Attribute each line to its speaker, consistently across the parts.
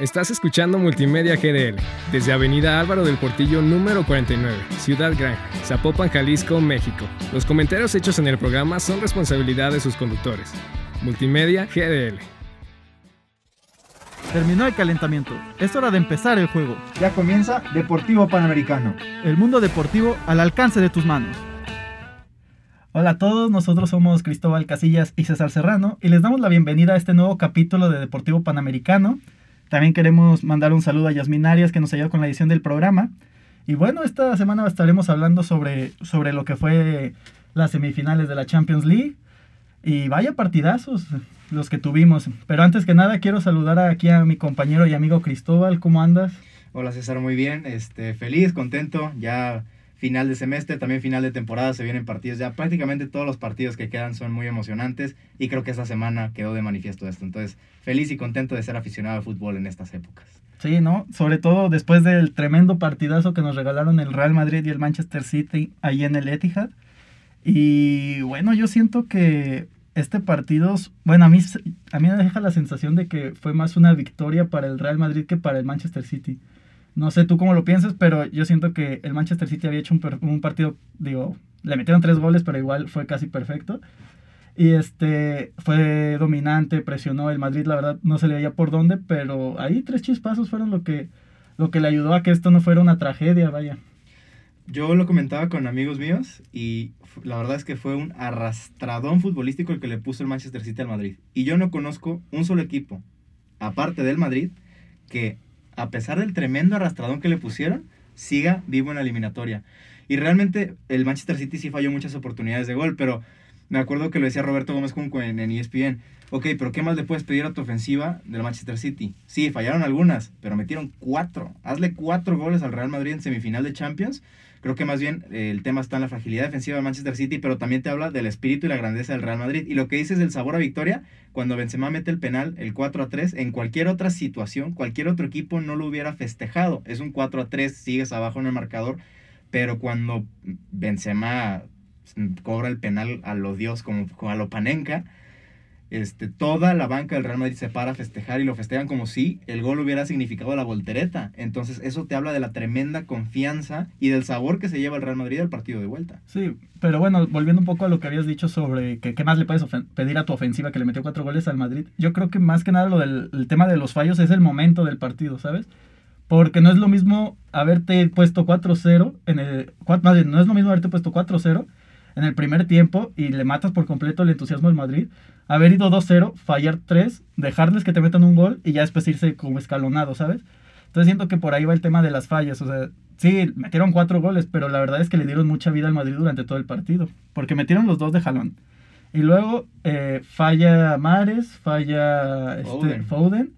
Speaker 1: Estás escuchando Multimedia GDL desde Avenida Álvaro del Portillo número 49, Ciudad Gran, Zapopan, Jalisco, México. Los comentarios hechos en el programa son responsabilidad de sus conductores. Multimedia GDL.
Speaker 2: Terminó el calentamiento. Es hora de empezar el juego.
Speaker 3: Ya comienza Deportivo Panamericano.
Speaker 2: El mundo deportivo al alcance de tus manos. Hola a todos, nosotros somos Cristóbal Casillas y César Serrano y les damos la bienvenida a este nuevo capítulo de Deportivo Panamericano. También queremos mandar un saludo a Yasmin Arias que nos ayudó con la edición del programa. Y bueno, esta semana estaremos hablando sobre, sobre lo que fue las semifinales de la Champions League. Y vaya partidazos los que tuvimos. Pero antes que nada quiero saludar aquí a mi compañero y amigo Cristóbal. ¿Cómo andas?
Speaker 3: Hola César, muy bien. Este, feliz, contento. Ya final de semestre, también final de temporada, se vienen partidos ya. Prácticamente todos los partidos que quedan son muy emocionantes y creo que esta semana quedó de manifiesto esto. Entonces, feliz y contento de ser aficionado al fútbol en estas épocas.
Speaker 2: Sí, ¿no? Sobre todo después del tremendo partidazo que nos regalaron el Real Madrid y el Manchester City ahí en el Etihad. Y bueno, yo siento que este partido, bueno, a mí, a mí me deja la sensación de que fue más una victoria para el Real Madrid que para el Manchester City. No sé tú cómo lo piensas, pero yo siento que el Manchester City había hecho un, partido, digo, le metieron tres goles, pero igual fue casi perfecto. Y este fue dominante, presionó el Madrid, la verdad no se le veía por dónde, pero ahí tres chispazos fueron lo que, lo que le ayudó a que esto no fuera una tragedia, vaya.
Speaker 3: Yo lo comentaba con amigos míos y la verdad es que fue un arrastradón futbolístico el que le puso el Manchester City al Madrid. Y yo no conozco un solo equipo, aparte del Madrid, que a pesar del tremendo arrastradón que le pusieron, siga vivo en la eliminatoria. Y realmente el Manchester City sí falló muchas oportunidades de gol, pero me acuerdo que lo decía Roberto Gómez Junco en, en ESPN. Ok, pero ¿qué más le puedes pedir a tu ofensiva del Manchester City? Sí, fallaron algunas, pero metieron cuatro. Hazle cuatro goles al Real Madrid en semifinal de Champions Creo que más bien eh, el tema está en la fragilidad defensiva de Manchester City, pero también te habla del espíritu y la grandeza del Real Madrid. Y lo que dices del sabor a victoria, cuando Benzema mete el penal, el 4 a 3, en cualquier otra situación, cualquier otro equipo no lo hubiera festejado. Es un 4 a 3, sigues abajo en el marcador, pero cuando Benzema cobra el penal a lo Dios, como, como a lo Panenka, este, toda la banca del Real Madrid se para a festejar y lo festejan como si el gol hubiera significado la voltereta. Entonces eso te habla de la tremenda confianza y del sabor que se lleva el Real Madrid al partido de vuelta.
Speaker 2: Sí, pero bueno, volviendo un poco a lo que habías dicho sobre qué más le puedes pedir a tu ofensiva que le metió cuatro goles al Madrid, yo creo que más que nada lo del tema de los fallos es el momento del partido, ¿sabes? Porque no es lo mismo haberte puesto 4-0 en el... Más bien, no es lo mismo haberte puesto 4-0 en el primer tiempo y le matas por completo el entusiasmo del Madrid haber ido 2-0, fallar 3, dejarles que te metan un gol y ya después irse como escalonado, ¿sabes? Entonces siento que por ahí va el tema de las fallas. O sea, sí, metieron 4 goles, pero la verdad es que le dieron mucha vida al Madrid durante todo el partido. Porque metieron los dos de jalón. Y luego eh, falla Mares, falla este, Foden.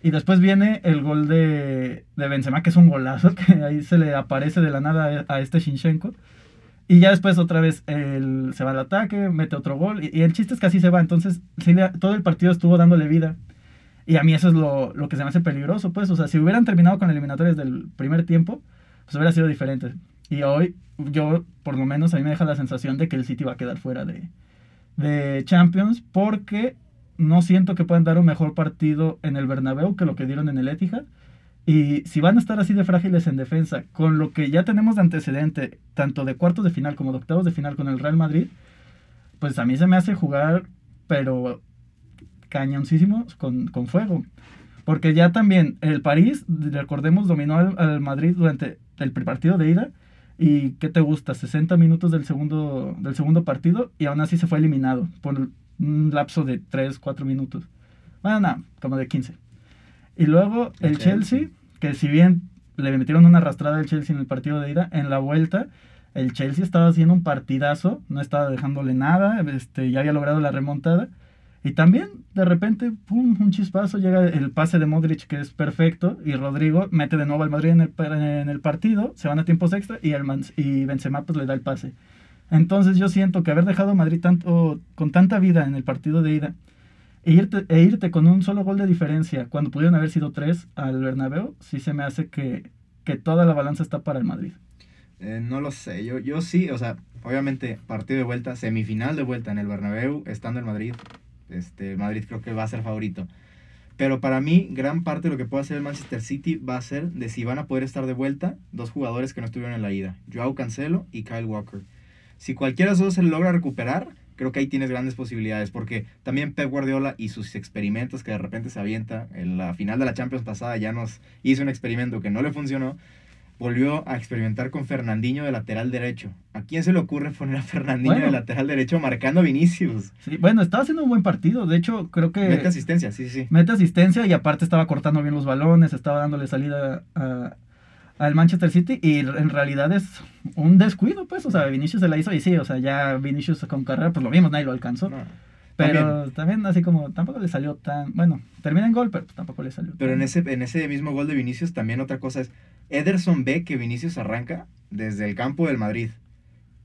Speaker 2: Y después viene el gol de, de Benzema, que es un golazo, que ahí se le aparece de la nada a este Shinchenko. Y ya después otra vez él se va al ataque, mete otro gol. Y, el chiste es que así se va. Entonces, todo el partido estuvo dándole vida. Y a mí eso es lo, lo, que se me hace peligroso, pues. O sea, si hubieran terminado con eliminatorias del primer tiempo, pues hubiera sido diferente. Y hoy, yo, por lo menos, a mí me deja la sensación de que el City va a quedar fuera de, de Champions. Porque no siento que puedan dar un mejor partido en el Bernabéu que lo que dieron en el Etihad. Y si van a estar así de frágiles en defensa, con lo que ya tenemos de antecedente, tanto de cuartos de final como de octavos de final con el Real Madrid, pues a mí se me hace jugar, pero cañoncísimo con, fuego. Porque ya también el París, recordemos, dominó al, Madrid durante el partido de ida. ¿Y qué te gusta? 60 minutos del segundo, del segundo partido y aún así se fue eliminado por un lapso de 3, 4 minutos. Bueno, nada, como de 15. Y luego el, Chelsea que si bien le metieron una arrastrada al Chelsea en el partido de ida, en la vuelta el Chelsea estaba haciendo un partidazo, no estaba dejándole nada, este, ya había logrado la remontada. Y también, de repente, un chispazo, llega el pase de Modric que es perfecto y Rodrigo mete de nuevo al Madrid en el, en el partido, se van a tiempos extra y, el y Benzema pues, le da el pase. Entonces yo siento que haber dejado a Madrid tanto, con tanta vida en el partido de ida e irte, e irte con un solo gol de diferencia, cuando pudieron haber sido tres al Bernabéu, sí se me hace que, toda la balanza está para el Madrid.
Speaker 3: Eh, no lo sé, yo, yo sí, o sea, obviamente partido de vuelta, semifinal de vuelta en el Bernabéu, estando en Madrid, este, Madrid creo que va a ser favorito. Pero para mí, gran parte de lo que puede hacer el Manchester City va a ser de si van a poder estar de vuelta dos jugadores que no estuvieron en la ida, Joao Cancelo y Kyle Walker. Si cualquiera de esos dos se logra recuperar, creo que ahí tienes grandes posibilidades, porque también Pep Guardiola y sus experimentos que de repente se avienta, en la final de la Champions pasada ya nos hizo un experimento que no le funcionó, volvió a experimentar con Fernandinho de lateral derecho. ¿A quién se le ocurre poner a Fernandinho
Speaker 2: Bueno.
Speaker 3: de lateral derecho marcando a Vinicius?
Speaker 2: Sí, bueno, estaba haciendo un buen partido. De hecho, creo que
Speaker 3: Mete asistencia, sí, sí, sí.
Speaker 2: mete asistencia y aparte estaba cortando bien los balones, estaba dándole salida a- al Manchester City y en realidad es un descuido, pues, o sea, Vinicius se la hizo y sí, o sea, ya Vinicius con carrera, pues lo vimos, nadie lo alcanzó.
Speaker 3: No.
Speaker 2: pero también. así como, tampoco le salió tan, bueno, termina en gol, pero pues, tampoco le salió
Speaker 3: Pero
Speaker 2: tan-
Speaker 3: en ese, en ese mismo gol de Vinicius también otra cosa es, Ederson ve que Vinicius arranca desde el campo del Madrid.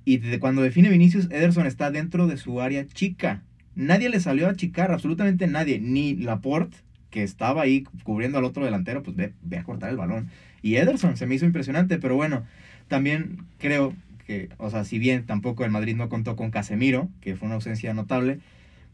Speaker 3: Y de cuando define Vinicius, Ederson está dentro de su área chica. Nadie le salió a achicar, absolutamente nadie. Ni Laporte, que estaba ahí cubriendo al otro delantero, pues ve, ve a cortar el balón. Y Ederson se me hizo impresionante, pero bueno, también creo que, o sea, si bien tampoco el Madrid no contó con Casemiro, que fue una ausencia notable,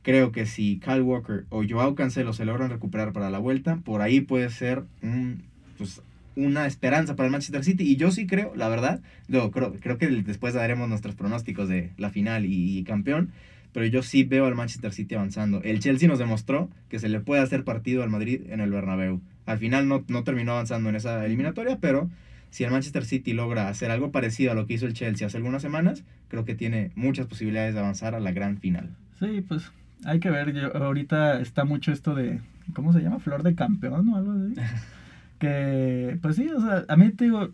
Speaker 3: creo que si Kyle Walker o Joao Cancelo se logran recuperar para la vuelta, por ahí puede ser un, pues, una esperanza para el Manchester City. Y yo sí creo, la verdad, luego creo, creo que después daremos nuestros pronósticos de la final y, y campeón, pero yo sí veo al Manchester City avanzando. El Chelsea nos demostró que se le puede hacer partido al Madrid en el Bernabéu. Al final no, no terminó avanzando en esa eliminatoria, pero si el Manchester City logra hacer algo parecido a lo que hizo el Chelsea hace algunas semanas, creo que tiene muchas posibilidades de avanzar a la gran final.
Speaker 2: Sí, pues hay que ver. Yo, ahorita está mucho esto de. ¿Cómo se llama? Flor de campeón o algo así. que, pues sí, o sea, a mí te digo.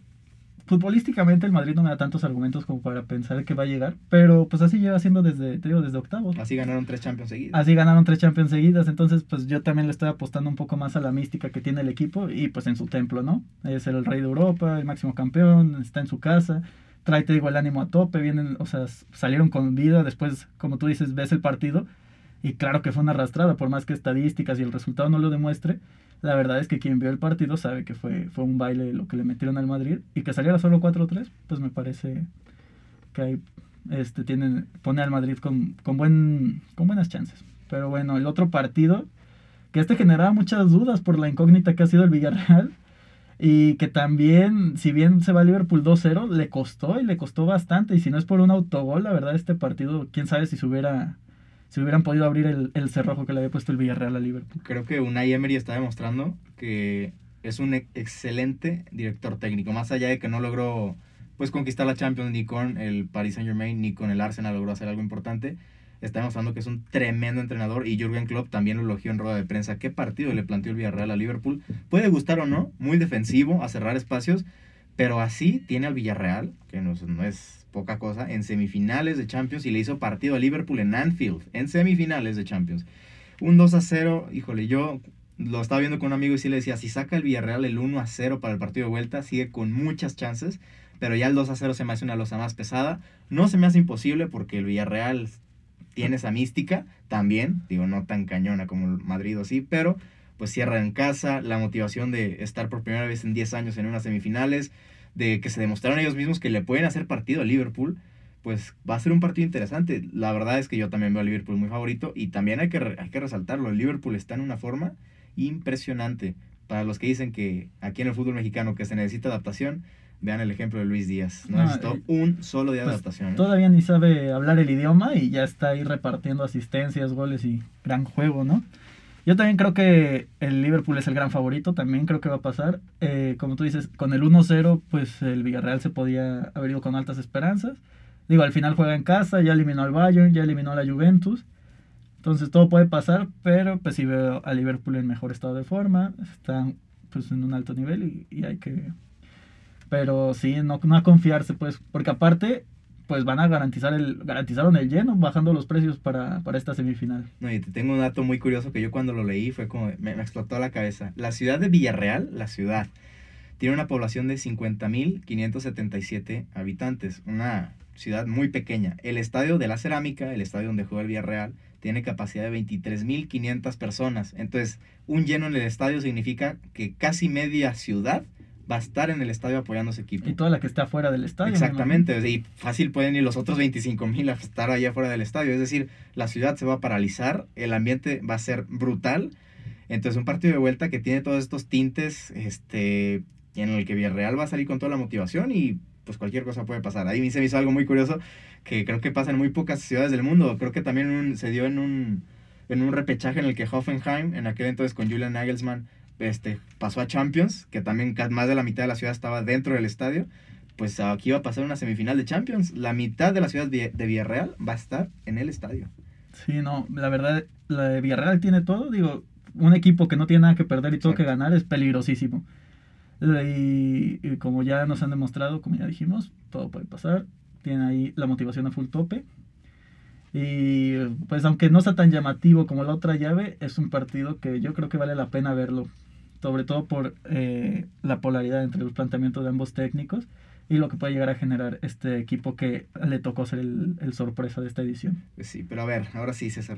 Speaker 2: Futbolísticamente el Madrid no me da tantos argumentos como para pensar que va a llegar, pero pues así lleva siendo desde, te digo, desde octavos.
Speaker 3: Así ganaron tres Champions seguidos.
Speaker 2: Así ganaron tres Champions seguidas, entonces pues yo también le estoy apostando un poco más a la mística que tiene el equipo y pues en su templo, ¿no? Es el rey de Europa, el máximo campeón, está en su casa, trae, te digo, el ánimo a tope, vienen, o sea, salieron con vida, después, como tú dices, ves el partido y claro que fue una arrastrada, por más que estadísticas y el resultado no lo demuestre, la verdad es que quien vio el partido sabe que fue, fue un baile lo que le metieron al Madrid y que saliera solo 4-3, pues me parece que ahí este, tienen, pone al Madrid con, con, buen, con buenas chances. Pero bueno, el otro partido, que este generaba muchas dudas por la incógnita que ha sido el Villarreal. Y que también, si bien se va a Liverpool 2-0, le costó y le costó bastante. Y si no es por un autogol, la verdad, este partido, quién sabe si se hubiera, si hubieran podido abrir el, el cerrojo que le había puesto el Villarreal a Liverpool.
Speaker 3: Creo que Unai Emery está demostrando que es un ex- excelente director técnico. Más allá de que no logró pues conquistar la Champions ni con el Paris Saint Germain ni con el Arsenal logró hacer algo importante. Está demostrando que es un tremendo entrenador y Jürgen Klopp también lo elogió en rueda de prensa. ¿Qué partido le planteó el Villarreal a Liverpool? Puede gustar o no, muy defensivo, a cerrar espacios, pero así tiene al Villarreal, que no, no es poca cosa, en semifinales de Champions y le hizo partido a Liverpool en Anfield, en semifinales de Champions. Un 2 a 0, híjole, yo lo estaba viendo con un amigo y sí le decía, si saca el Villarreal el 1 a 0 para el partido de vuelta, sigue con muchas chances, pero ya el 2 a 0 se me hace una losa más pesada. No se me hace imposible porque el Villarreal tiene esa mística también, digo, no tan cañona como el Madrid o así, pero pues cierra en casa, la motivación de estar por primera vez en 10 años en unas semifinales, de que se demostraron ellos mismos que le pueden hacer partido a Liverpool, pues va a ser un partido interesante. La verdad es que yo también veo a Liverpool muy favorito y también hay que, hay que resaltarlo, el Liverpool está en una forma impresionante. Para los que dicen que aquí en el fútbol mexicano que se necesita adaptación, vean el ejemplo de Luis Díaz. No
Speaker 2: No,
Speaker 3: necesitó
Speaker 2: eh,
Speaker 3: un solo día de
Speaker 2: pues,
Speaker 3: adaptación. ¿eh?
Speaker 2: Todavía ni sabe hablar el idioma y ya está ahí repartiendo asistencias, goles y gran juego, ¿no? Yo también creo que el Liverpool es el gran favorito, también creo que va a pasar. Eh, como tú dices, con el 1-0, pues el Villarreal se podía haber ido con altas esperanzas. Digo, al final juega en casa, ya eliminó al Bayern, ya eliminó a la Juventus. Entonces todo puede pasar, pero pues sí veo a Liverpool en mejor estado de forma, están pues en un alto nivel y, y hay que... Pero sí, no, no confiarse, pues, porque aparte, pues van a garantizar el, garantizaron el lleno bajando los precios para, para esta semifinal.
Speaker 3: No, y te tengo un dato muy curioso que yo cuando lo leí fue como, me, me explotó la cabeza. La ciudad de Villarreal, la ciudad, tiene una población de 50.577 habitantes, una ciudad muy pequeña. El estadio de la Cerámica, el estadio donde juega el Villarreal, tiene capacidad de 23.500 personas. Entonces, un lleno en el estadio significa que casi media ciudad va a estar en el estadio apoyando a su equipo.
Speaker 2: Y toda la que está fuera del estadio. me
Speaker 3: Exactamente, y fácil pueden ir los otros 25 mil a estar allá fuera del estadio. Es decir, la ciudad se va a paralizar, el ambiente va a ser brutal Entonces, un partido de vuelta que tiene todos estos tintes, este, en el que Villarreal va a salir con toda la motivación y pues cualquier cosa puede pasar. Ahí se me hizo algo muy curioso que creo que pasa en muy pocas ciudades del mundo. Creo que también se dio en un, en un repechaje en el que Hoffenheim, en aquel entonces con Julian Nagelsmann, este, pasó a Champions, que también más de la mitad de la ciudad estaba dentro del estadio. Pues aquí va a pasar una semifinal de Champions. La mitad de la ciudad de Villarreal va a estar en el estadio.
Speaker 2: Sí, no, la verdad, la de Villarreal tiene todo. Digo, un equipo que no tiene nada que perder y todo que ganar es peligrosísimo. Y, como ya nos han demostrado, como ya dijimos, todo puede pasar. Tiene ahí la motivación a full tope. Y pues aunque no sea tan llamativo como la otra llave, es un partido que yo creo que vale la pena verlo. Sobre todo por eh, la polaridad entre los planteamientos de ambos técnicos y lo que puede llegar a generar este equipo que le tocó ser el, el sorpresa de esta edición.
Speaker 3: Pues sí, pero a ver, ahora sí, César,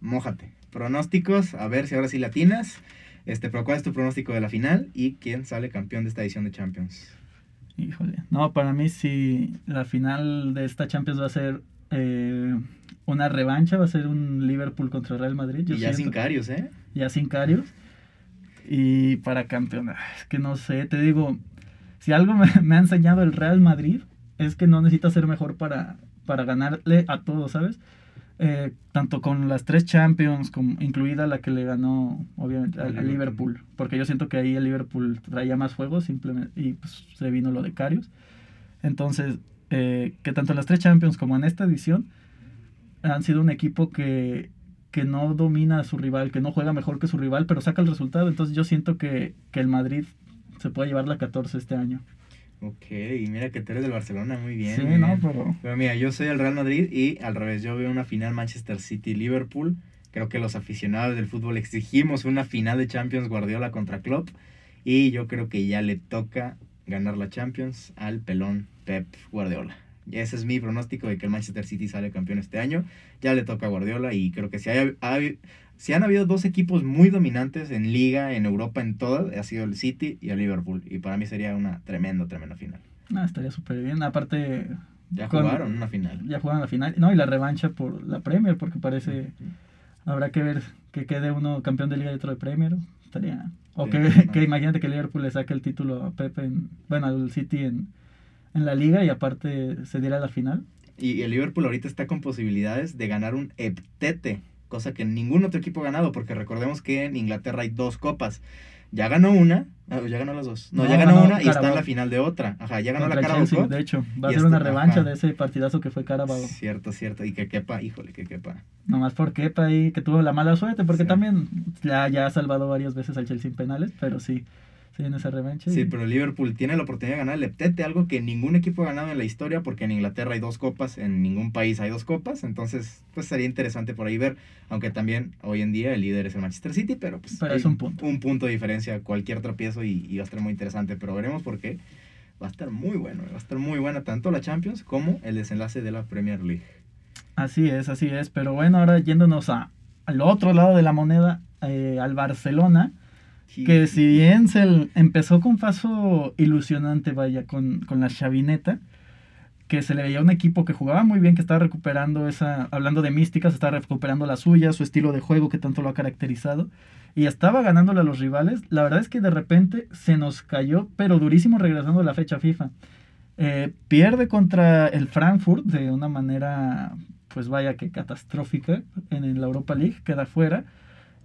Speaker 3: mójate. Pronósticos, a ver si ahora sí latinas. Este, pero ¿cuál es tu pronóstico de la final y quién sale campeón de esta edición de Champions?
Speaker 2: Híjole, no, para mí sí, la final de esta Champions va a ser eh, una revancha, va a ser un Liverpool contra Real Madrid.
Speaker 3: y ya sin Carios, ¿eh?
Speaker 2: Ya sin Carios. Y para campeón, ah, es que no sé, te digo, si algo me, ha enseñado el Real Madrid es que no necesita ser mejor para, para ganarle a todos, ¿sabes? Eh, tanto con las tres Champions, como, incluida la que le ganó, obviamente, al, Liverpool. Porque yo siento que ahí el Liverpool traía más fuego simplemente, y pues, se vino lo de Carius. Entonces, eh, que tanto en las tres Champions como en esta edición han sido un equipo que, que no domina a su rival, que no juega mejor que su rival, pero saca el resultado. Entonces yo siento que, que el Madrid se puede llevar la 14 este año.
Speaker 3: Ok, mira que tú eres del Barcelona, muy bien.
Speaker 2: Sí, no, pero...
Speaker 3: Pero mira, yo soy del Real Madrid y al revés, yo veo una final Manchester City-Liverpool. Creo que los aficionados del fútbol exigimos una final de Champions Guardiola contra Klopp. Y yo creo que ya le toca ganar la Champions al pelón Pep Guardiola. Ese es mi pronóstico de que el Manchester City sale campeón este año. Ya le toca a Guardiola y creo que si hay, hay, si han habido dos equipos muy dominantes en liga, en Europa, en todas, ha sido el City y el Liverpool. Y para mí sería una tremenda, tremenda final.
Speaker 2: Ah, estaría súper bien. Aparte...
Speaker 3: Ya jugaron una final.
Speaker 2: Ya jugaron la final. No, y la revancha por la Premier, porque parece... Habrá que ver que quede uno campeón de liga y otro de Premier. Estaría... O que, que, imagínate que Liverpool le saque el título a Pepe, en, bueno, al City en, en la liga y aparte se diera la final.
Speaker 3: Y el Liverpool ahorita está con posibilidades de ganar un heptete cosa que ningún otro equipo ha ganado, porque recordemos que en Inglaterra hay dos copas. Ya ganó una, ah, ya ganó las dos. No, ya ganó, una y está en la final de otra. Ajá, ya ganó la Carabao
Speaker 2: De hecho, va a ser una revancha de ese partidazo que fue Carabao.
Speaker 3: Cierto, cierto. Y que quepa, híjole, que quepa.
Speaker 2: Nomás por quepa ahí, que tuvo la mala suerte, porque también ya, ya ha salvado varias veces al Chelsea en penales, pero sí Esa revancha.
Speaker 3: Sí, pero Liverpool tiene la oportunidad de ganar el Eptete, algo que ningún equipo ha ganado en la historia, porque en Inglaterra hay dos copas, en ningún país hay dos copas, entonces pues sería interesante por ahí ver, aunque también hoy en día el líder es el Manchester City, pero pues
Speaker 2: pero es un punto.
Speaker 3: Un punto de diferencia, cualquier tropiezo y, y va a estar muy interesante, pero veremos por qué. Va a estar muy bueno, va a estar muy buena tanto la Champions como el desenlace de la Premier League.
Speaker 2: Así es, así es, pero bueno, ahora yéndonos a, al otro lado de la moneda, eh, al Barcelona, que si bien se empezó con paso ilusionante, vaya, con, con, la chavineta, que se le veía un equipo que jugaba muy bien, que estaba recuperando esa, hablando de místicas, estaba recuperando la suya, su estilo de juego que tanto lo ha caracterizado, y estaba ganándole a los rivales. La verdad es que de repente se nos cayó, pero durísimo regresando a la fecha FIFA. Eh, pierde contra el Frankfurt de una manera, pues vaya que catastrófica en la Europa League, queda fuera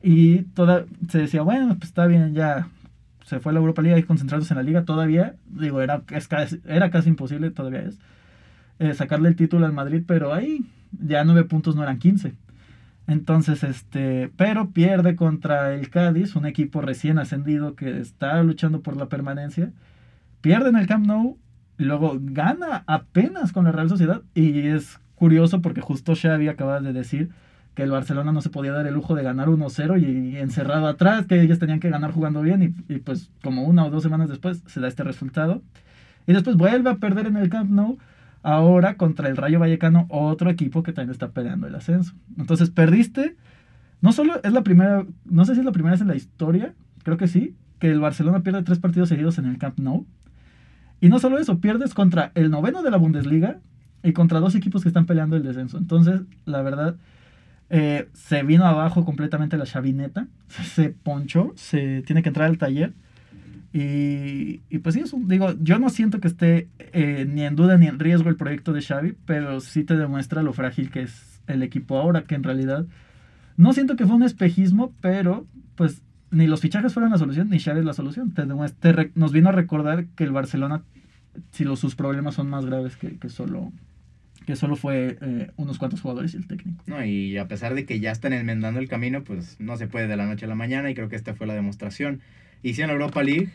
Speaker 2: y toda, se decía, bueno, pues está bien, ya se fue a la Europa League y concentrados en la liga. Todavía, digo, era, casi, era casi imposible, todavía es, eh, sacarle el título al Madrid, pero ahí ya nueve puntos no eran 15. Entonces, este, pero pierde contra el Cádiz, un equipo recién ascendido que está luchando por la permanencia. Pierde en el Camp Nou, luego gana apenas con la Real Sociedad. Y es curioso porque justo Xavi acaba de decir que el Barcelona no se podía dar el lujo de ganar 1-0 y, encerrado atrás, que ellos tenían que ganar jugando bien y, pues como una o dos semanas después se da este resultado. Y después vuelve a perder en el Camp Nou, ahora contra el Rayo Vallecano, otro equipo que también está peleando el ascenso. Entonces perdiste, no solo es la primera, no sé si es la primera vez en la historia, creo que sí, que el Barcelona pierde tres partidos seguidos en el Camp Nou. Y no solo eso, pierdes contra el noveno de la Bundesliga y contra dos equipos que están peleando el descenso. Entonces, la verdad Eh, se vino abajo completamente la chavineta, se ponchó, se tiene que entrar al taller. Y, y pues sí, eso, digo, yo no siento que esté eh, ni en duda ni en riesgo el proyecto de Xavi, pero sí te demuestra lo frágil que es el equipo ahora, que en realidad no siento que fue un espejismo, pero pues ni los fichajes fueron la solución, ni Xavi es la solución. Te demuestra- nos vino a recordar que el Barcelona, si los, sus problemas son más graves que, que solo que solo fue eh, unos cuantos jugadores y el técnico.
Speaker 3: No, y a pesar de que ya están enmendando el camino, pues no se puede de la noche a la mañana y creo que esta fue la demostración. Y si en Europa League,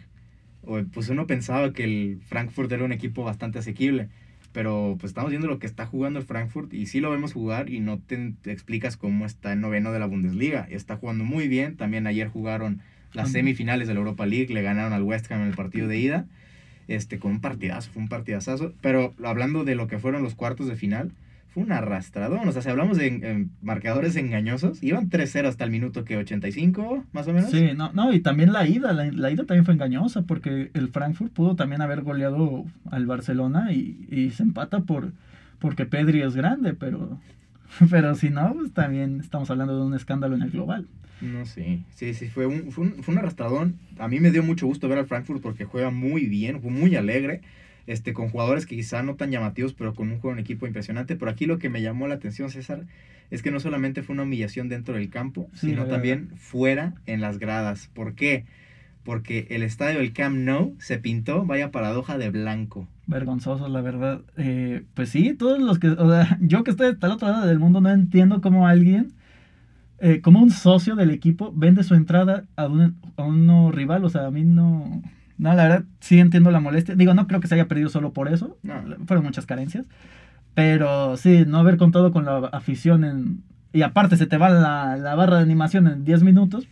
Speaker 3: pues uno pensaba que el Frankfurt era un equipo bastante asequible, pero pues estamos viendo lo que está jugando el Frankfurt y sí lo vemos jugar y no te, te explicas cómo está en noveno de la Bundesliga. Está jugando muy bien, también ayer jugaron las semifinales de la Europa League, le ganaron al West Ham en el partido de ida, este, con un partidazo, fue un partidazazo, pero hablando de lo que fueron los cuartos de final, fue un arrastradón. O sea, si hablamos de marcadores engañosos, iban 3-0 hasta el minuto que 85, más o menos.
Speaker 2: Sí, no, no, y también la ida, la, la ida también fue engañosa porque el Frankfurt pudo también haber goleado al Barcelona y, y se empata por porque Pedri es grande, pero pero si no, pues también estamos hablando de un escándalo en el global.
Speaker 3: No, sí, sí, sí, fue un, fue, un, fue un arrastradón. A mí me dio mucho gusto ver al Frankfurt porque juega muy bien, fue muy alegre, este, con jugadores que quizá no tan llamativos, pero con un juego en equipo impresionante. Pero aquí lo que me llamó la atención, César, es que no solamente fue una humillación dentro del campo, sino también fuera en las gradas. ¿Por qué? Porque el estadio del Camp Nou se pintó, vaya paradoja, de blanco.
Speaker 2: Vergonzoso, la verdad. Eh, pues sí, todos los que, o sea, yo que estoy hasta el otro lado del mundo no entiendo cómo alguien, eh, como un socio del equipo, vende su entrada a un a uno rival. O sea, a mí no, no, la verdad sí entiendo la molestia. Digo, no creo que se haya perdido solo por eso.
Speaker 3: No.
Speaker 2: Fueron muchas carencias. Pero sí, no haber contado con la afición en... Y aparte se te va la, la barra de animación en 10 minutos.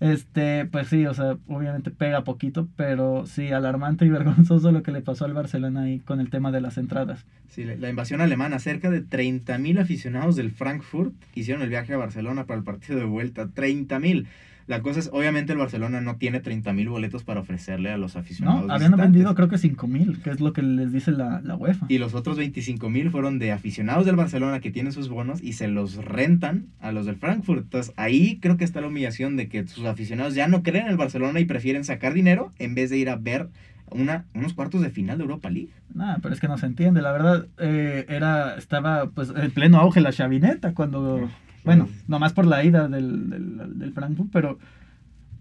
Speaker 2: Este, pues sí, o sea, obviamente pega poquito, pero sí, alarmante y vergonzoso lo que le pasó al Barcelona ahí con el tema de las entradas.
Speaker 3: Sí, la invasión alemana, cerca de 30.000 aficionados del Frankfurt hicieron el viaje a Barcelona para el partido de vuelta. 30.000. La cosa es, obviamente el Barcelona no tiene 30.000 boletos para ofrecerle a los aficionados.
Speaker 2: No, habían vendido creo que 5 mil, que es lo que les dice la, la UEFA.
Speaker 3: Y los otros 25.000 fueron de aficionados del Barcelona que tienen sus bonos y se los rentan a los del Frankfurt. Entonces ahí creo que está la humillación de que sus aficionados ya no creen en el Barcelona y prefieren sacar dinero en vez de ir a ver una, unos cuartos de final de Europa League.
Speaker 2: Nada, pero es que no se entiende. La verdad, eh, era, estaba pues en pleno auge la chavineta cuando, bueno, nomás por la ida del, del, del Frankfurt, pero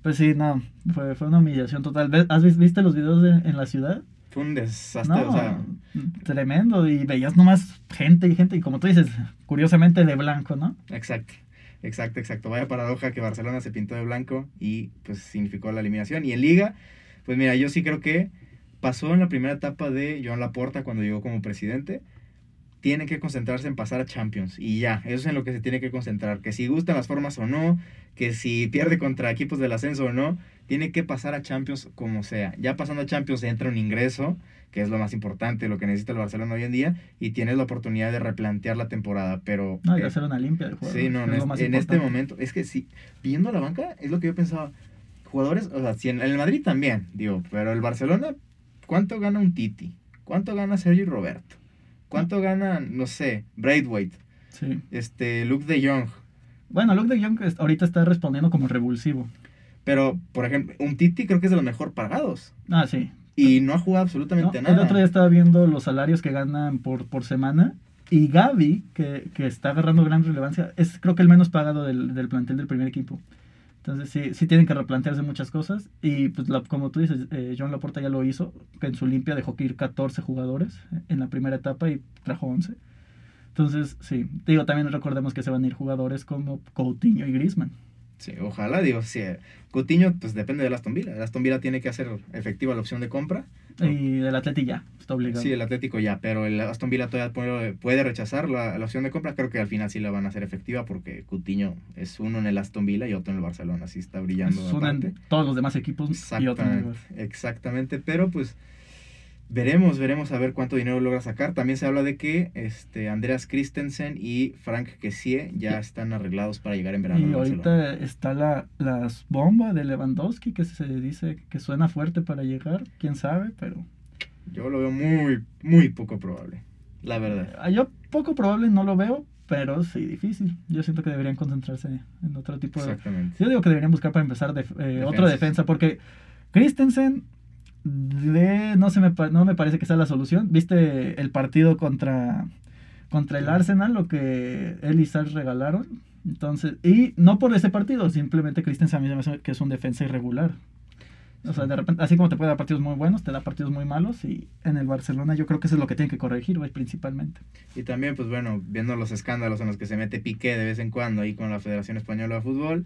Speaker 2: pues sí, no, fue, fue una humillación total. ¿Ves- ¿Has vis- viste los videos de- en la ciudad?
Speaker 3: Fue un desastre.
Speaker 2: No,
Speaker 3: o sea,
Speaker 2: tremendo. Y veías nomás gente y gente, y como tú dices, curiosamente de blanco, ¿no?
Speaker 3: Exacto, exacto, exacto. Vaya paradoja que Barcelona se pintó de blanco y pues significó la eliminación. Y en Liga, pues mira, yo sí creo que pasó en la primera etapa de Joan Laporta cuando llegó como presidente. Tiene que concentrarse en pasar a Champions y ya, eso es en lo que se tiene que concentrar. Que si gustan las formas o no, que si pierde contra equipos del ascenso o no, tiene que pasar a Champions como sea. Ya pasando a Champions entra un ingreso, que es lo más importante, lo que necesita el Barcelona hoy en día, y tienes la oportunidad de replantear la temporada. Pero
Speaker 2: No, y
Speaker 3: eh,
Speaker 2: hacer una limpia de juego.
Speaker 3: Sí, no,
Speaker 2: es
Speaker 3: en, este momento, es que sí, viendo la banca, es lo que yo pensaba. Jugadores, o sea, si en el Madrid también, digo, pero el Barcelona, ¿cuánto gana un Titi? ¿Cuánto gana Sergio Roberto? ¿Cuánto gana, no sé, Braithwaite,
Speaker 2: Sí.
Speaker 3: este, Luke de Jong?
Speaker 2: Bueno, Luke de Jong es- ahorita está respondiendo como revulsivo.
Speaker 3: Pero, por ejemplo, un Titi creo que es de los mejor pagados.
Speaker 2: Ah, sí.
Speaker 3: Y no ha jugado
Speaker 2: No,
Speaker 3: absolutamente
Speaker 2: el
Speaker 3: nada.
Speaker 2: otro día estaba viendo los salarios que ganan por, por semana. Y Gaby, que, que está agarrando gran relevancia, es creo que el menos pagado del, del plantel del primer equipo. Entonces sí, sí tienen que replantearse muchas cosas. Y pues como tú dices, eh, John Laporta ya lo hizo, que en su limpia dejó que ir 14 jugadores en la primera etapa y trajo 11. Entonces, sí, digo, también recordemos que se van a ir jugadores como Coutinho y Griezmann.
Speaker 3: Sí, ojalá, digo, si Coutinho, pues depende del Aston Villa. Aston Villa tiene que hacer efectiva la opción de compra.
Speaker 2: Y el Atleti ya, está obligado.
Speaker 3: Sí, el Atlético ya, pero el Aston Villa todavía puede, puede rechazar la, la opción de compra. Creo que al final sí la van a hacer efectiva porque Coutinho es uno en el Aston Villa y otro en el Barcelona. Así está brillando.
Speaker 2: Es en
Speaker 3: aparte.
Speaker 2: todos los demás equipos y otro en el
Speaker 3: Exactamente, exactamente, pero pues veremos, veremos a ver cuánto dinero logra sacar. También se habla de que este Andreas Christensen y Frank Kessie ya están arreglados para llegar en verano.
Speaker 2: Y ahorita está la las bomba de Lewandowski que se dice que suena fuerte para llegar, quién sabe, pero
Speaker 3: Yo lo veo muy, muy poco probable, la verdad.
Speaker 2: Ah, yo poco probable no lo veo, pero sí difícil. Yo siento que deberían concentrarse en otro tipo de...
Speaker 3: Exactamente.
Speaker 2: Yo digo que deberían buscar para empezar def- eh, otra defensa, porque Christensen de- no, se me, no me parece que sea la solución. ¿Viste el partido contra, contra el Arsenal, lo que él y Sars regalaron? Entonces, y no por ese partido, simplemente Christensen a mí se me hace que es un defensa irregular. O sea, de repente, así como te puede dar partidos muy buenos, te da partidos muy malos y en el Barcelona yo creo que eso es lo que tiene que corregir, güey, principalmente.
Speaker 3: Y también, pues bueno, viendo los escándalos en los que se mete Piqué de vez en cuando ahí con la Federación Española de Fútbol,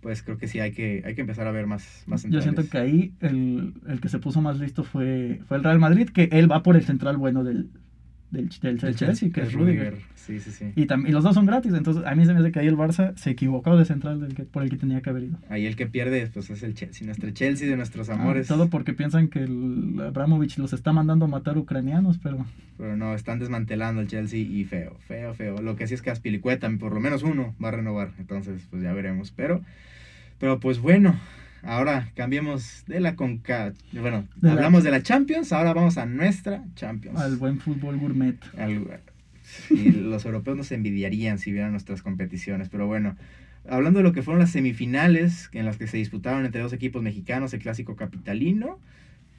Speaker 3: pues creo que sí hay que, hay que empezar a ver más, más
Speaker 2: Yo siento que ahí el, el que se puso más listo fue, fue el Real Madrid, que él va por el central bueno del, del, del- del Chelsea, que es Rudiger.
Speaker 3: Sí, sí, sí.
Speaker 2: Y, y los dos son gratis, entonces a mí se me hace que ahí el Barça se equivocó de central del que, por el que tenía que haber ido.
Speaker 3: Ahí el que pierde, pues es el Chelsea, nuestro Chelsea de nuestros
Speaker 2: Ah,
Speaker 3: amores.
Speaker 2: todo porque piensan que el Abramovich los está mandando a matar ucranianos, pero
Speaker 3: Pero no, están desmantelando el Chelsea y feo, feo, feo. Lo que sí es que Aspilicueta, por lo menos uno, va a renovar. Entonces, pues ya veremos. Pero, pero pues bueno, ahora cambiemos de la Conca. Bueno,
Speaker 2: De la-
Speaker 3: hablamos de la Champions, ahora vamos a nuestra Champions.
Speaker 2: al buen fútbol gourmet.
Speaker 3: Al- y los europeos nos envidiarían si vieran nuestras competiciones. Pero bueno, hablando de lo que fueron las semifinales en las que se disputaron entre dos equipos mexicanos, el clásico capitalino,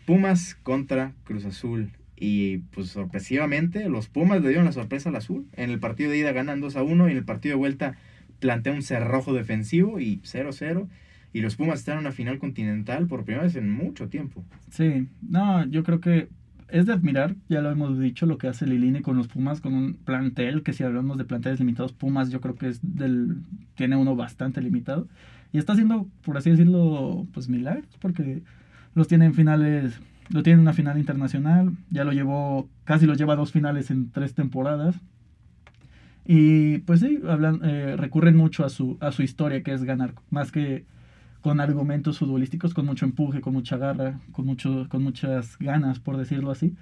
Speaker 3: Pumas contra Cruz Azul. Y pues sorpresivamente los Pumas le dieron la sorpresa al azul. En el partido de ida ganan 2 a 1 y en el partido de vuelta plantea un cerrojo defensivo y 0-0. Y los Pumas están en una final continental por primera vez en mucho tiempo.
Speaker 2: Sí, no, yo creo que es de admirar, ya lo hemos dicho, lo que hace Lilini con los Pumas, con un plantel, que si hablamos de planteles limitados, Pumas yo creo que es del, tiene uno bastante limitado. Y está haciendo, por así decirlo, pues milagros, porque los tiene en finales, lo tiene en una final internacional, ya lo llevó, casi lo lleva a dos finales en tres temporadas. Y pues sí, hablan, eh, recurren mucho a su, a su historia, que es ganar, más que con argumentos futbolísticos, con mucho empuje, con mucha garra, con, mucho, con muchas ganas, por decirlo así.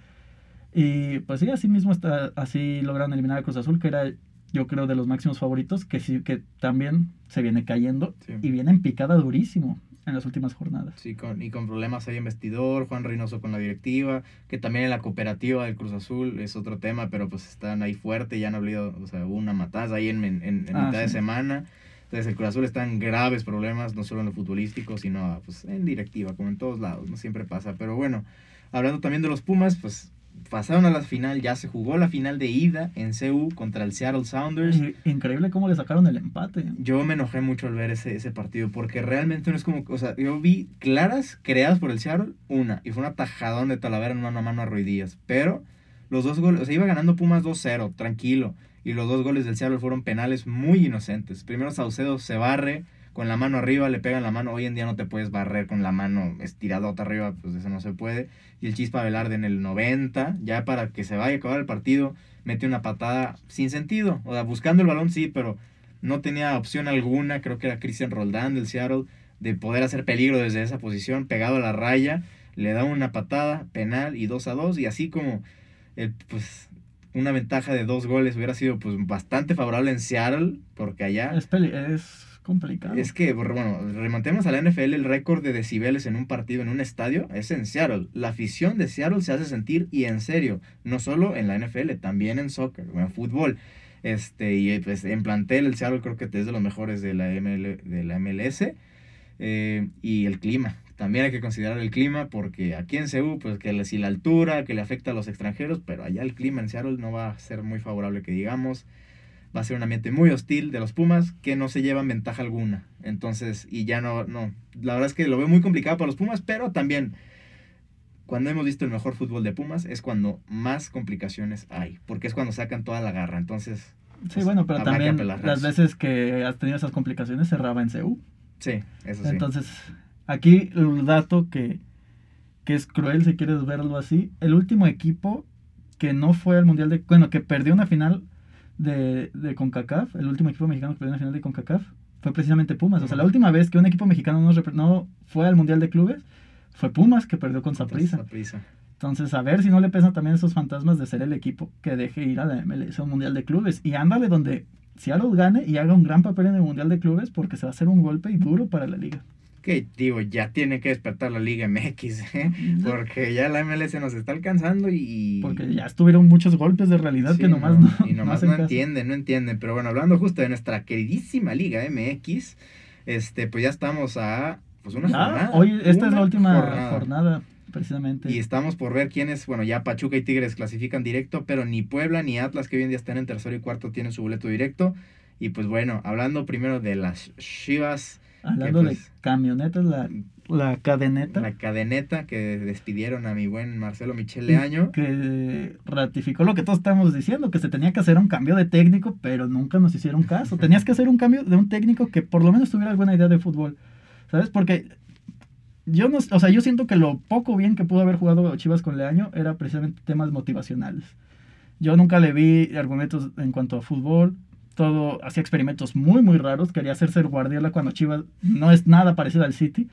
Speaker 2: Y pues sí, así mismo está, así lograron eliminar a Cruz Azul, que era yo creo de los máximos favoritos, que sí, que también se viene cayendo
Speaker 3: Sí.
Speaker 2: y viene en picada durísimo en las últimas jornadas.
Speaker 3: Sí, con, y con problemas ahí en vestidor, Juan Reynoso con la directiva, que también en la cooperativa del Cruz Azul es otro tema, pero pues están ahí fuerte, ya han habido, o sea, hubo una matanza ahí en, en, en
Speaker 2: Ah,
Speaker 3: mitad de
Speaker 2: sí.
Speaker 3: semana. Entonces el Cruz Azul está en graves problemas, no solo en lo futbolístico, sino pues, en directiva, como en todos lados, no siempre pasa. Pero bueno, hablando también de los Pumas, pues pasaron a la final, ya se jugó la final de ida en CU contra el Seattle Sounders.
Speaker 2: Increíble cómo le sacaron el empate.
Speaker 3: Yo me enojé mucho al ver ese, ese partido porque realmente no es como, o sea, yo vi claras creadas por el Seattle, una, y fue una tajadón de Talavera en mano a mano a Roy Díaz, pero los dos goles, o sea, iba ganando Pumas 2-0, tranquilo, y los dos goles del Seattle fueron penales muy inocentes. Primero Saucedo se barre con la mano arriba, le pegan la mano, hoy en día no te puedes barrer con la mano estiradota arriba, pues eso no se puede. Y el Chispa Velarde en el 90, ya para que se vaya a acabar el partido, mete una patada sin sentido, o sea, buscando el balón sí, pero no tenía opción alguna, creo que era Christian Roldán del Seattle, de poder hacer peligro desde esa posición, pegado a la raya, le da una patada penal y 2 a 2, y así como el, pues, una ventaja de dos goles hubiera sido pues bastante favorable en Seattle, porque allá
Speaker 2: Es, peli- es complicado.
Speaker 3: es que, bueno, remontemos a la NFL, el récord de decibeles en un partido, en un estadio, es en Seattle. La afición de Seattle se hace sentir y en serio, no solo en la NFL, también en soccer, en fútbol. Este, y pues en plantel el Seattle creo que es de los mejores de la, ML, de la MLS. Eh, y el clima, también hay que considerar el clima porque aquí en Seúl, pues que le- si la altura, que le afecta a los extranjeros, pero allá el clima en Seattle no va a ser muy favorable que digamos va a ser un ambiente muy hostil de los Pumas que no se llevan ventaja alguna. Entonces, y ya no, no, la verdad es que lo veo muy complicado para los Pumas, pero también cuando hemos visto el mejor fútbol de Pumas es cuando más complicaciones hay, porque es cuando sacan toda la garra. Entonces,
Speaker 2: sí,
Speaker 3: pues,
Speaker 2: bueno, pero también las veces que has tenido esas complicaciones cerraba en CU.
Speaker 3: sí, eso sí.
Speaker 2: Entonces, aquí el dato que, que es cruel si quieres verlo así, el último equipo que no fue al Mundial de... Bueno, que perdió una final de, de CONCACAF, el último equipo mexicano que perdió una final de CONCACAF, fue precisamente Pumas. O sea, la última vez que un equipo mexicano no, fue al Mundial de Clubes, fue Pumas que perdió con.
Speaker 3: Saprissa.
Speaker 2: Entonces, a ver si no le pesan también esos fantasmas de ser el equipo que deje ir a la MLS a un Mundial de Clubes. Y ándale donde Seattle gane y haga un gran papel en el Mundial de Clubes porque se va a hacer un golpe y duro para la liga.
Speaker 3: Que digo, ya tiene que despertar la Liga MX, ¿eh? porque ya la MLS nos está alcanzando y...
Speaker 2: Porque ya estuvieron muchos golpes de realidad que nomás no,
Speaker 3: Y nomás no, entienden, no entienden. Pero bueno, hablando justo de nuestra queridísima Liga MX, este, pues ya estamos a pues una jornada.
Speaker 2: Hoy, esta es la última jornada. precisamente.
Speaker 3: Y estamos por ver quiénes, bueno, ya Pachuca y Tigres clasifican directo, pero ni Puebla ni Atlas, que hoy en día están en tercero y cuarto, tienen su boleto directo. Y pues bueno, hablando primero de las Chivas
Speaker 2: Hablando de pues, camionetas, la, la cadeneta.
Speaker 3: La cadeneta que despidieron a mi buen Marcelo Michele Año.
Speaker 2: Que ratificó lo que todos estamos diciendo, que se tenía que hacer un cambio de técnico, pero nunca nos hicieron caso. Tenías que hacer un cambio de un técnico que por lo menos tuviera alguna idea de fútbol. ¿Sabes? Porque yo no, o sea, yo siento que lo poco bien que pudo haber jugado Chivas con Leaño era precisamente temas motivacionales. Yo nunca le vi argumentos en cuanto a fútbol todo, hacía experimentos muy, muy raros. Quería hacerse el Guardiola cuando Chivas no es nada parecido al City.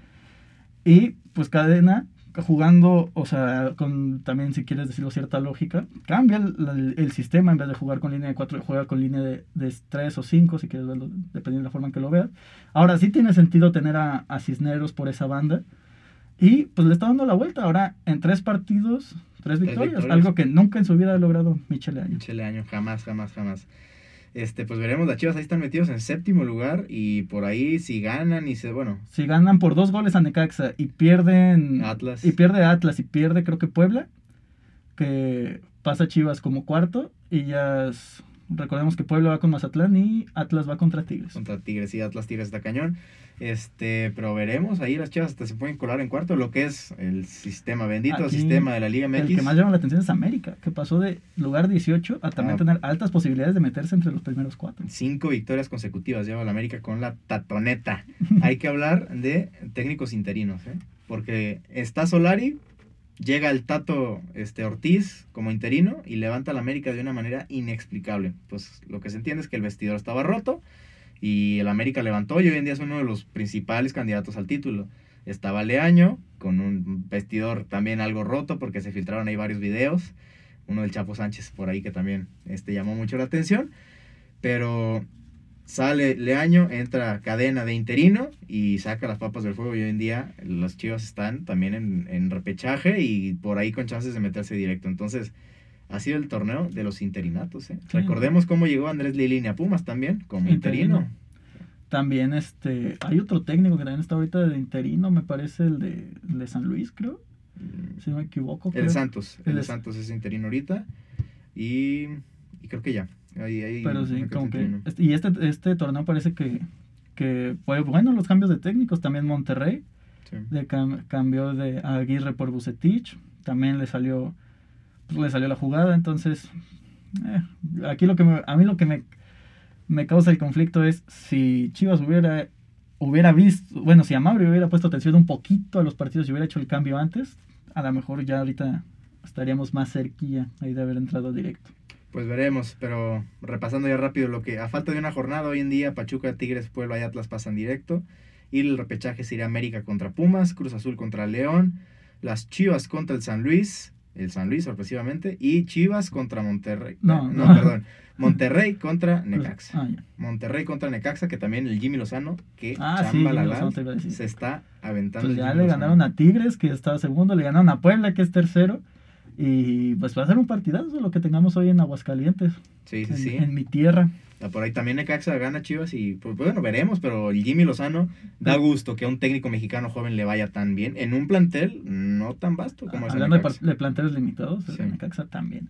Speaker 2: Y pues Cadena, jugando, o sea, con también, si quieres decirlo, cierta lógica, cambia el, sistema en vez de jugar con línea de 4, juega con línea de, de 3 o 5, si quieres verlo, dependiendo de la forma en que lo veas. Ahora sí tiene sentido tener a, Cisneros por esa banda. Y pues le está dando la vuelta. Ahora en tres partidos, tres victorias, algo que nunca en su vida ha logrado Michele Año.
Speaker 3: Michele Año, jamás, jamás, jamás. Este, pues veremos, las Chivas ahí están metidos en séptimo lugar y por ahí si ganan y se, bueno.
Speaker 2: Si ganan por dos goles a Necaxa y pierden...
Speaker 3: Atlas.
Speaker 2: Y pierde Atlas y pierde creo que Puebla, que pasa Chivas como cuarto y ya recordemos que Puebla va con Mazatlán y Atlas va contra Tigres.
Speaker 3: Contra Tigres y Atlas Tigres está cañón. Este, pero veremos, ahí las chivas hasta se pueden colar en cuarto, lo que es el sistema, bendito sistema de la Liga MX.
Speaker 2: El que más llama la atención es América, que pasó de lugar 18 a también ah. tener altas posibilidades de meterse entre los primeros cuatro.
Speaker 3: Cinco victorias consecutivas lleva la América con la tatoneta. Hay que hablar de técnicos interinos, ¿eh? porque está Solari, llega el Tato este, Ortiz como interino y levanta a la América de una manera inexplicable. Pues lo que se entiende es que el vestidor estaba roto y el América levantó y hoy en día es uno de los principales candidatos al título. Estaba Leaño con un vestidor también algo roto porque se filtraron ahí varios videos. Uno del Chapo Sánchez por ahí que también este, llamó mucho la atención. Pero sale Leaño, entra cadena de interino y saca las papas del fuego. Y hoy en día los chivas están también en, en repechaje y por ahí con chances de meterse directo. Entonces, ha sido el torneo de los interinatos. ¿eh? Recordemos cómo llegó Andrés Lilini a Pumas también, como interino.
Speaker 2: También este, hay otro técnico que también está ahorita de interino, me parece el de, San Luis, creo. Mm. Si no me equivoco.
Speaker 3: El de Santos. El, de Santos es interino ahorita. Y, creo que ya.
Speaker 2: Pero sí, como que. Este, y este, este torneo parece que, que fue bueno los cambios de técnicos. También Monterrey. De cambió de Aguirre por Bucetich. También le salió pues, le salió la jugada, entonces eh, aquí lo que a mí lo que me, me causa el conflicto es si Chivas hubiera hubiera visto, bueno, si Amabri hubiera puesto atención un poquito a los partidos y hubiera hecho el cambio antes, a lo mejor ya ahorita estaríamos más cerquilla ahí de haber entrado directo.
Speaker 3: Pues veremos, pero repasando ya rápido lo que a falta de una jornada hoy en día Pachuca, Tigres, Puebla y Atlas pasan directo y el repechaje sería América contra Pumas, Cruz Azul contra León, las Chivas contra el San Luis, el San Luis sorpresivamente, y Chivas contra Monterrey. No, no, perdón. Monterrey contra Necaxa. Ah, Monterrey contra Necaxa, que también el Jimmy Lozano, que
Speaker 2: ah,
Speaker 3: se está aventando.
Speaker 2: Pues ya le ganaron a Tigres, que estaba segundo, le ganaron a Puebla, que es tercero. Y pues va a ser un partidazo lo que tengamos hoy en Aguascalientes.
Speaker 3: Sí, sí, sí.
Speaker 2: En mi tierra.
Speaker 3: Ah, por ahí también Necaxa gana Chivas y pues bueno, veremos, pero el Jimmy Lozano da gusto que a un técnico mexicano joven le vaya tan bien en un plantel no tan vasto como
Speaker 2: es Hablando de, planteles limitados, el Necaxa también.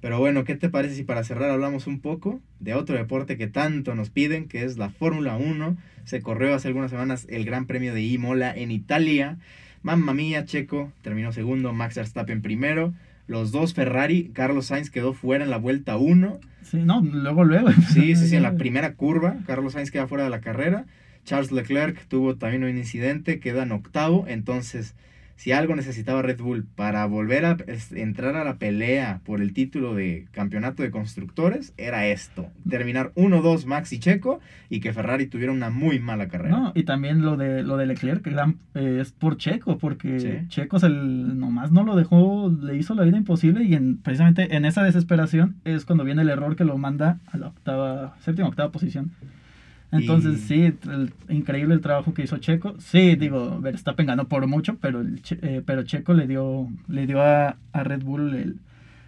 Speaker 3: Pero bueno, ¿qué te parece si para cerrar hablamos un poco de otro deporte que tanto nos piden, que es la Fórmula 1? Se corrió hace algunas semanas el Gran Premio de Imola en Italia. Mamma mía, Checo terminó segundo, Max Verstappen primero los dos Ferrari, Carlos Sainz quedó fuera en la vuelta 1.
Speaker 2: Sí, no, luego, luego.
Speaker 3: Sí, sí, sí, en la primera curva, Carlos Sainz queda fuera de la carrera. Charles Leclerc tuvo también un incidente, queda en octavo, entonces si algo necesitaba Red Bull para volver a entrar a la pelea por el título de campeonato de constructores, era esto, terminar 1-2 Max y Checo y que Ferrari tuviera una muy mala carrera.
Speaker 2: No, y también lo de lo de Leclerc que eh, es por Checo, porque Checo el, nomás no lo dejó, le hizo la vida imposible y en, precisamente en esa desesperación es cuando viene el error que lo manda a la octava, séptima octava posición. Entonces, sí, increíble el trabajo que hizo Checo. Sí, digo, Verstappen ganó por mucho, pero, el, eh, pero Checo le dio, le dio a, a Red Bull el,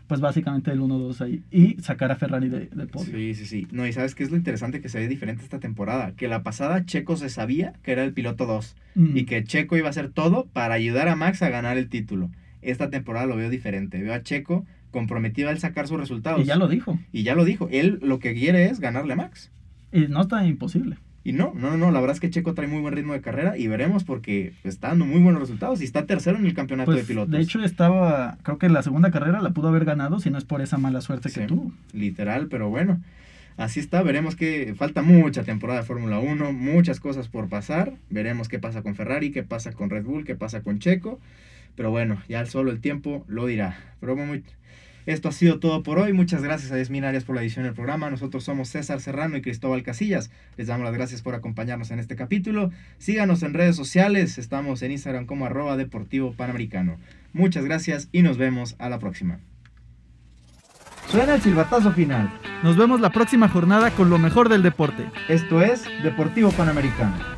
Speaker 2: pues básicamente el 1-2 ahí y sacar a Ferrari de, del podio.
Speaker 3: Sí, sí, sí. No, y sabes qué es lo interesante que se ve diferente esta temporada, que la pasada Checo se sabía que era el piloto 2 y que Checo iba a hacer todo para ayudar a Max a ganar el título. Esta temporada lo veo diferente. Veo a Checo comprometido al sacar sus resultados.
Speaker 2: Y ya lo dijo.
Speaker 3: Y ya lo dijo. Él lo que quiere es ganarle a Max.
Speaker 2: Y no está imposible.
Speaker 3: Y no, no, no, la verdad es que Checo trae muy buen ritmo de carrera y veremos porque está dando muy buenos resultados y está tercero en el campeonato
Speaker 2: de
Speaker 3: pues, pilotos.
Speaker 2: De hecho, estaba, creo que la segunda carrera la pudo haber ganado si no es por esa mala suerte que tuvo.
Speaker 3: Literal, pero bueno, así está. Veremos que falta mucha temporada de Fórmula 1, muchas cosas por pasar. Veremos qué pasa con Ferrari, qué pasa con Red Bull, qué pasa con Checo. Pero bueno, ya solo el tiempo lo dirá. Pero muy, esto ha sido todo por hoy. Muchas gracias a Desmin Arias por la edición del programa. Nosotros somos César Serrano y Cristóbal Casillas. Les damos las gracias por acompañarnos en este capítulo. Síganos en redes sociales. Estamos en Instagram como arroba deportivo panamericano. Muchas gracias y nos vemos a la próxima. Suena el silbatazo final.
Speaker 2: Nos vemos la próxima jornada con lo mejor del deporte.
Speaker 3: Esto es Deportivo Panamericano.